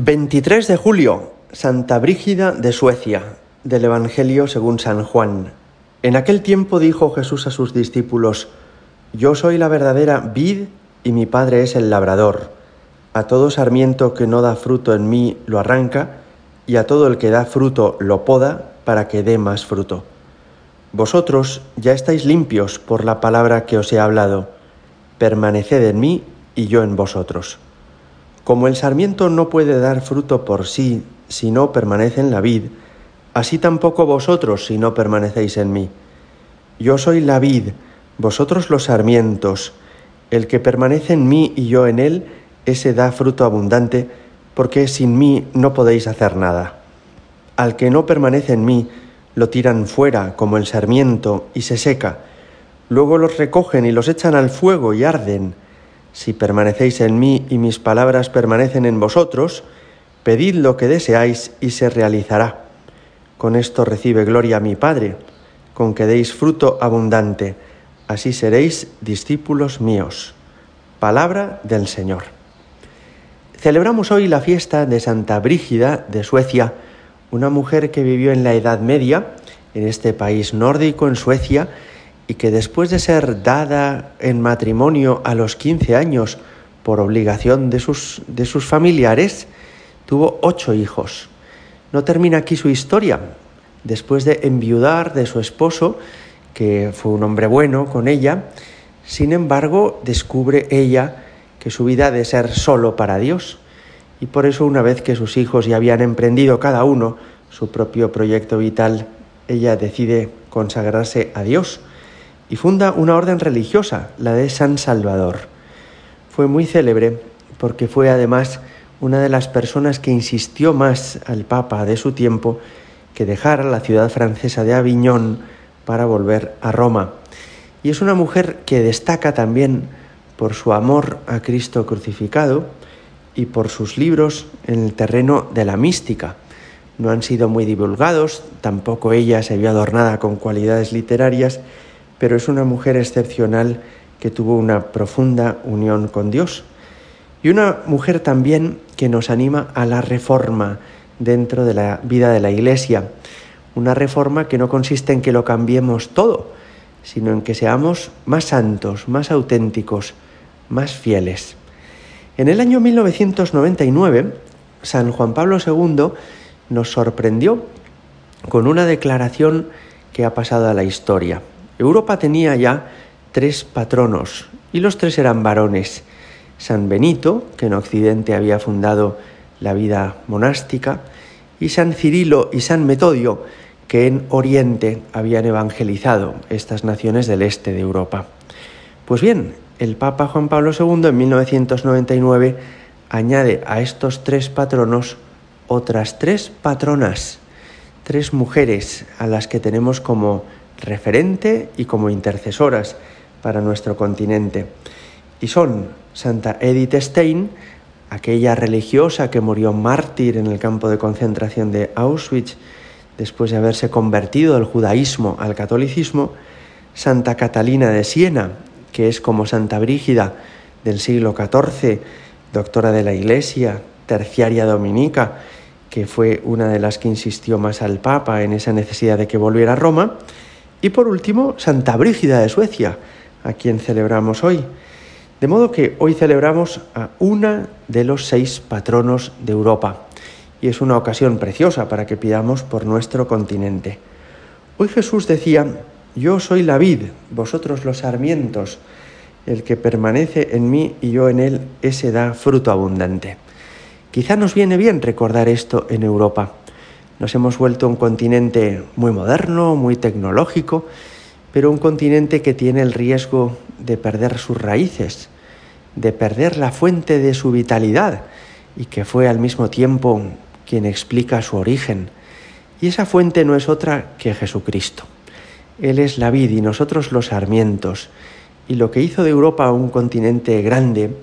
23 de julio, Santa Brígida de Suecia, del Evangelio según San Juan. En aquel tiempo dijo Jesús a sus discípulos, Yo soy la verdadera vid y mi Padre es el labrador. A todo sarmiento que no da fruto en mí lo arranca, y a todo el que da fruto lo poda para que dé más fruto. Vosotros ya estáis limpios por la palabra que os he hablado. Permaneced en mí y yo en vosotros. Como el sarmiento no puede dar fruto por sí si no permanece en la vid, así tampoco vosotros si no permanecéis en mí. Yo soy la vid, vosotros los sarmientos. El que permanece en mí y yo en él, ese da fruto abundante, porque sin mí no podéis hacer nada. Al que no permanece en mí, lo tiran fuera como el sarmiento y se seca. Luego los recogen y los echan al fuego y arden. Si permanecéis en mí y mis palabras permanecen en vosotros, pedid lo que deseáis y se realizará. Con esto recibe gloria mi Padre, con que deis fruto abundante, así seréis discípulos míos. Palabra del Señor. Celebramos hoy la fiesta de Santa Brígida de Suecia, una mujer que vivió en la Edad Media, en este país nórdico, en Suecia, y que después de ser dada en matrimonio a los 15 años por obligación de sus, de sus familiares, tuvo ocho hijos. No termina aquí su historia. Después de enviudar de su esposo, que fue un hombre bueno con ella, sin embargo, descubre ella que su vida ha de ser solo para Dios. Y por eso, una vez que sus hijos ya habían emprendido cada uno su propio proyecto vital, ella decide consagrarse a Dios y funda una orden religiosa, la de San Salvador. Fue muy célebre porque fue además una de las personas que insistió más al Papa de su tiempo que dejara la ciudad francesa de Aviñón para volver a Roma. Y es una mujer que destaca también por su amor a Cristo crucificado y por sus libros en el terreno de la mística. No han sido muy divulgados, tampoco ella se vio adornada con cualidades literarias, pero es una mujer excepcional que tuvo una profunda unión con Dios. Y una mujer también que nos anima a la reforma dentro de la vida de la Iglesia. Una reforma que no consiste en que lo cambiemos todo, sino en que seamos más santos, más auténticos, más fieles. En el año 1999, San Juan Pablo II nos sorprendió con una declaración que ha pasado a la historia. Europa tenía ya tres patronos y los tres eran varones. San Benito, que en Occidente había fundado la vida monástica, y San Cirilo y San Metodio, que en Oriente habían evangelizado estas naciones del este de Europa. Pues bien, el Papa Juan Pablo II en 1999 añade a estos tres patronos otras tres patronas, tres mujeres a las que tenemos como referente y como intercesoras para nuestro continente. Y son Santa Edith Stein, aquella religiosa que murió mártir en el campo de concentración de Auschwitz después de haberse convertido del judaísmo al catolicismo, Santa Catalina de Siena, que es como Santa Brígida del siglo XIV, doctora de la Iglesia, terciaria dominica, que fue una de las que insistió más al Papa en esa necesidad de que volviera a Roma, y por último, Santa Brígida de Suecia, a quien celebramos hoy. De modo que hoy celebramos a una de los seis patronos de Europa y es una ocasión preciosa para que pidamos por nuestro continente. Hoy Jesús decía, yo soy la vid, vosotros los sarmientos, el que permanece en mí y yo en él, ese da fruto abundante. Quizá nos viene bien recordar esto en Europa. Nos hemos vuelto un continente muy moderno, muy tecnológico, pero un continente que tiene el riesgo de perder sus raíces, de perder la fuente de su vitalidad y que fue al mismo tiempo quien explica su origen. Y esa fuente no es otra que Jesucristo. Él es la vid y nosotros los sarmientos. Y lo que hizo de Europa un continente grande,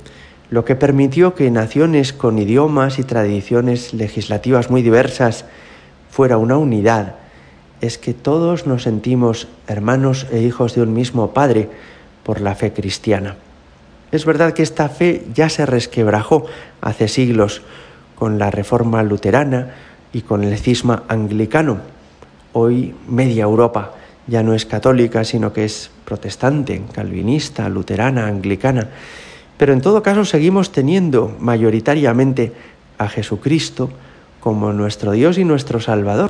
lo que permitió que naciones con idiomas y tradiciones legislativas muy diversas fuera una unidad, es que todos nos sentimos hermanos e hijos de un mismo Padre por la fe cristiana. Es verdad que esta fe ya se resquebrajó hace siglos, con la reforma luterana y con el cisma anglicano. Hoy media Europa ya no es católica, sino que es protestante, calvinista, luterana, anglicana. Pero en todo caso seguimos teniendo mayoritariamente a Jesucristo como nuestro Dios y nuestro Salvador.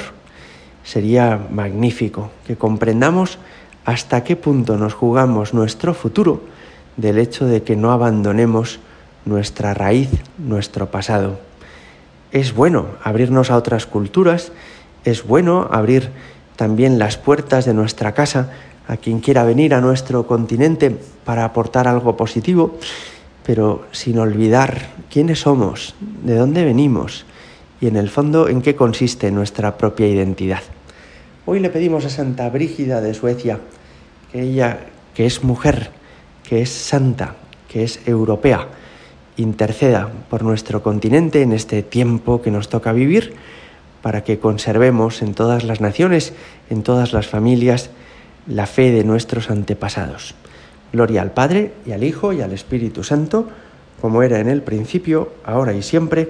Sería magnífico que comprendamos hasta qué punto nos jugamos nuestro futuro del hecho de que no abandonemos nuestra raíz, nuestro pasado. Es bueno abrirnos a otras culturas, es bueno abrir también las puertas de nuestra casa a quien quiera venir a nuestro continente para aportar algo positivo, pero sin olvidar quiénes somos, de dónde venimos y en el fondo en qué consiste nuestra propia identidad. Hoy le pedimos a Santa Brígida de Suecia que ella, que es mujer, que es santa, que es europea, interceda por nuestro continente en este tiempo que nos toca vivir, para que conservemos en todas las naciones, en todas las familias, la fe de nuestros antepasados. Gloria al Padre y al Hijo y al Espíritu Santo, como era en el principio, ahora y siempre,